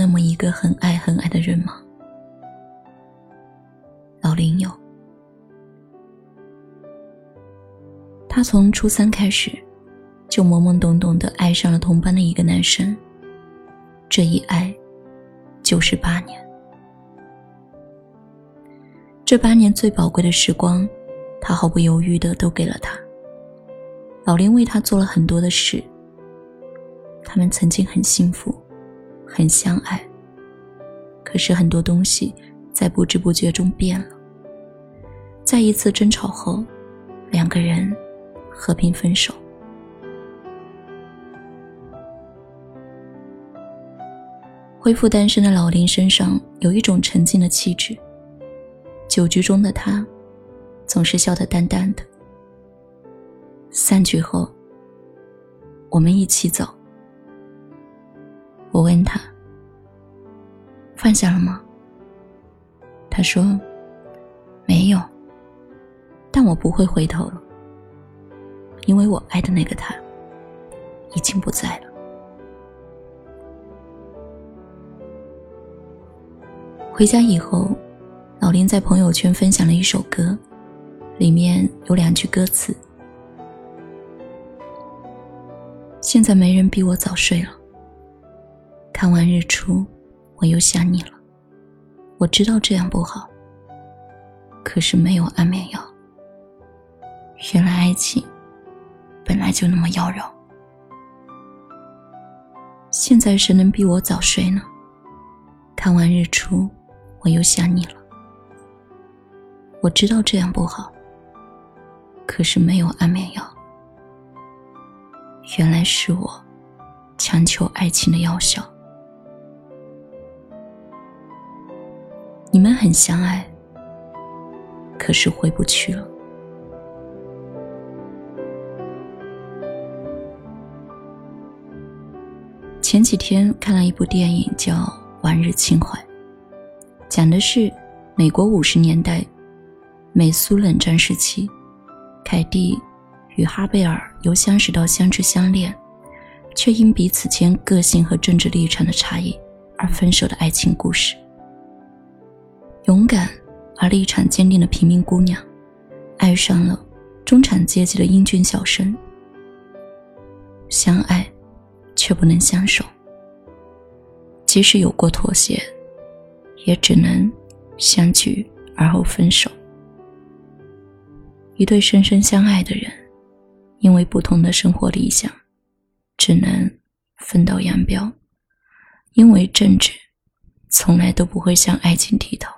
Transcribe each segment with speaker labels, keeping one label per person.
Speaker 1: 那么一个很爱很爱的人吗？老林有。他从初三开始，就懵懵懂懂的爱上了同班的一个男生。这一爱，就是八年。这八年最宝贵的时光，他毫不犹豫的都给了他。老林为他做了很多的事。他们曾经很幸福，很相爱。可是很多东西在不知不觉中变了。在一次争吵后，两个人和平分手。恢复单身的老林身上有一种沉静的气质。酒局中的他，总是笑得淡淡的。散局后，我们一起走。我问他：“放下了吗？”他说：“没有。”但我不会回头了，因为我爱的那个他已经不在了。回家以后，老林在朋友圈分享了一首歌，里面有两句歌词：“现在没人比我早睡了。看完日出，我又想你了。我知道这样不好，可是没有安眠药。原来爱情本来就那么妖娆。现在谁能逼我早睡呢？看完日出。”我又想你了，我知道这样不好，可是没有安眠药。原来是我强求爱情的药效。你们很相爱，可是回不去了。前几天看了一部电影，叫《往日情怀》。讲的是美国五十年代美苏冷战时期，凯蒂与哈贝尔由相识到相知相恋，却因彼此间个性和政治立场的差异而分手的爱情故事。勇敢而立场坚定的平民姑娘，爱上了中产阶级的英俊小生，相爱却不能相守，即使有过妥协。也只能相聚而后分手。一对深深相爱的人，因为不同的生活理想，只能分道扬镳。因为政治，从来都不会向爱情低头。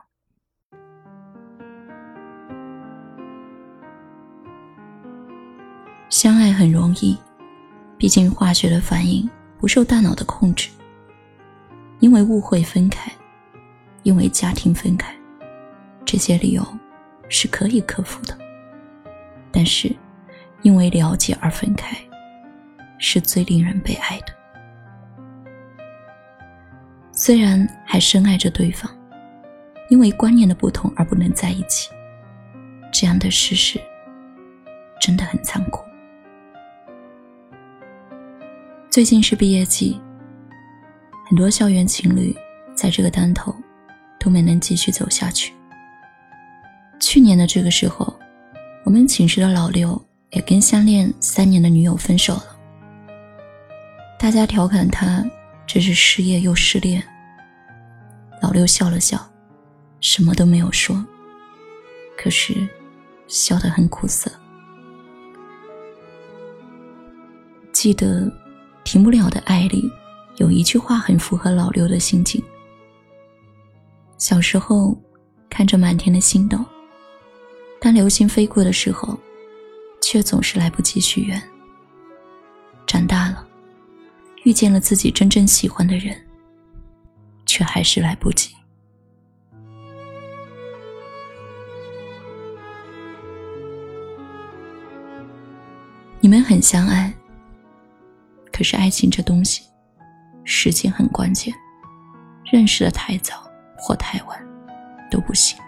Speaker 1: 相爱很容易，毕竟化学的反应不受大脑的控制。因为误会分开。因为家庭分开，这些理由是可以克服的。但是，因为了解而分开，是最令人悲哀的。虽然还深爱着对方，因为观念的不同而不能在一起，这样的事实真的很残酷。最近是毕业季，很多校园情侣在这个当头。都没能继续走下去。去年的这个时候，我们寝室的老六也跟相恋三年的女友分手了。大家调侃他这是失业又失恋。老六笑了笑，什么都没有说，可是笑得很苦涩。记得《停不了的爱》里有一句话很符合老六的心境。小时候，看着满天的星斗，当流星飞过的时候，却总是来不及许愿。长大了，遇见了自己真正喜欢的人，却还是来不及。你们很相爱，可是爱情这东西，时间很关键，认识的太早。或太晚，都不行。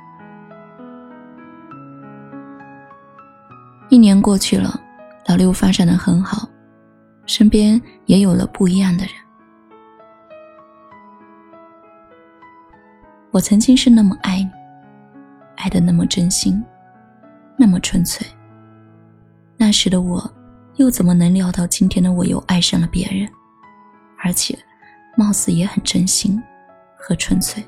Speaker 1: 一年过去了，老六发展的很好，身边也有了不一样的人。
Speaker 2: 我曾经是那么爱你，爱的那么真心，那么纯粹。那时的我，又怎么能料到今天的我又爱上了别人，而且，貌似也很真心和纯粹。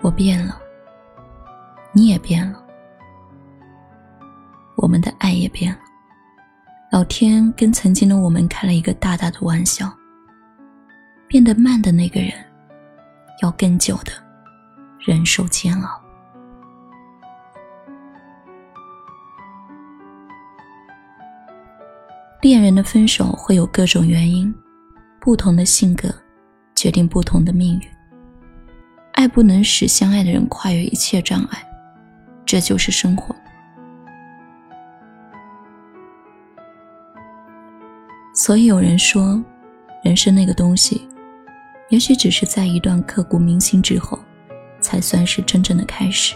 Speaker 2: 我变了，你也变了，我们的爱也变了。老天跟曾经的我们开了一个大大的玩笑。变得慢的那个人，要更久的忍受煎熬。恋人的分手会有各种原因，不同的性格决定不同的命运。爱不能使相爱的人跨越一切障碍，这就是生活。所以有人说，人生那个东西，也许只是在一段刻骨铭心之后，才算是真正的开始。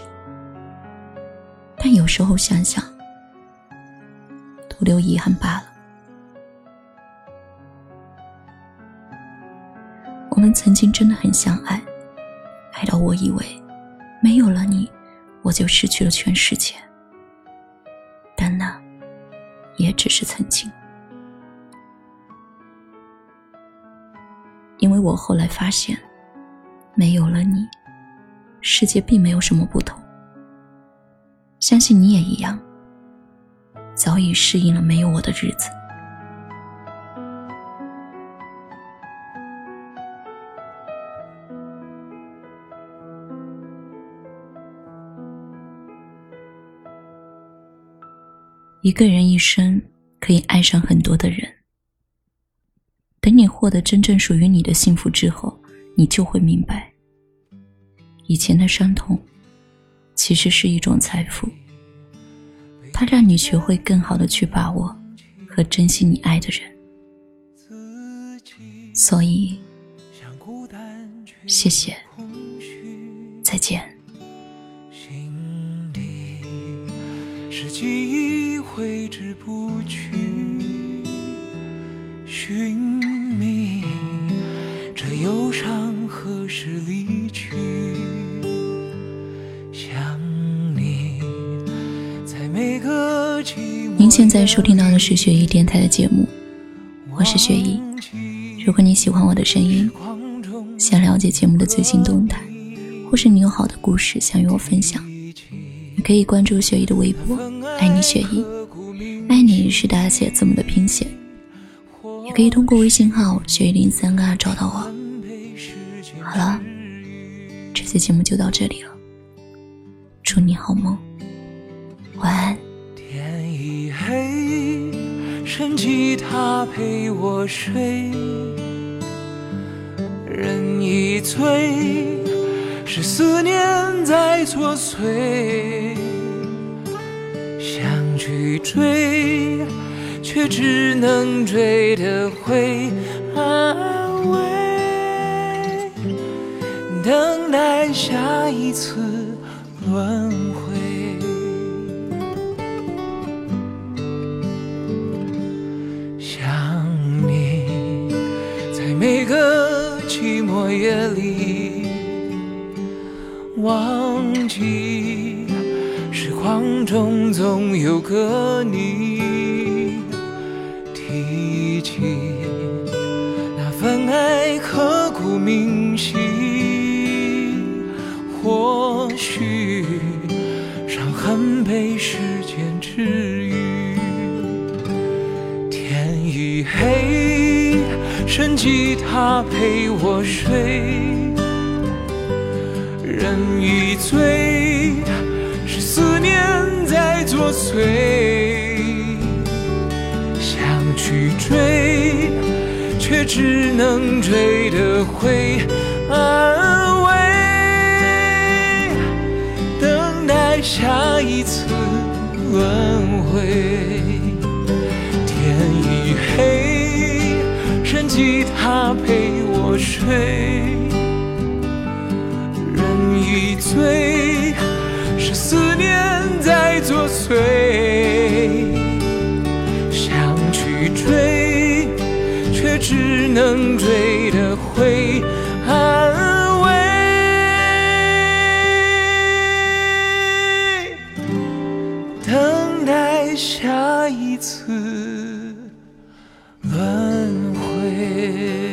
Speaker 2: 但有时候想想，徒留遗憾罢了。曾经真的很相爱，爱到我以为，没有了你，我就失去了全世界。但那，也只是曾经。因为我后来发现，没有了你，世界并没有什么不同。相信你也一样，早已适应了没有我的日子。一个人一生可以爱上很多的人。等你获得真正属于你的幸福之后，你就会明白，以前的伤痛其实是一种财富，它让你学会更好的去把握和珍惜你爱的人。所以，谢谢，再见。是记忆挥之不去，寻觅这。忧伤何时离去？想你，在每个您现在收听到的是雪姨电台的节目，我是雪姨。如果你喜欢我的声音，想了解节目的最新动态，或是你有好的故事想与我分享，可以关注雪姨的微博“爱你雪姨”，爱你是大写字母的拼写，也可以通过微信号“雪姨零三二”找到我。好了，这期节目就到这里了。祝你好梦，晚安。天已黑，剩吉他陪我睡。人已醉，是思念在作祟。追，却只能追得回安慰。等待下一次轮回，想你在每个寂寞夜里，忘记时光中总有个你，提起那份爱刻骨铭心。或许伤痕被时间治愈。天已黑，剩吉他陪我睡。人已醉，念在作祟。想去追，却只能追得回安慰。等待。下一次轮回，天已黑，任吉他陪我睡。人已醉，是思作祟。想去追，却却只能追得回安慰。等待下一次轮回。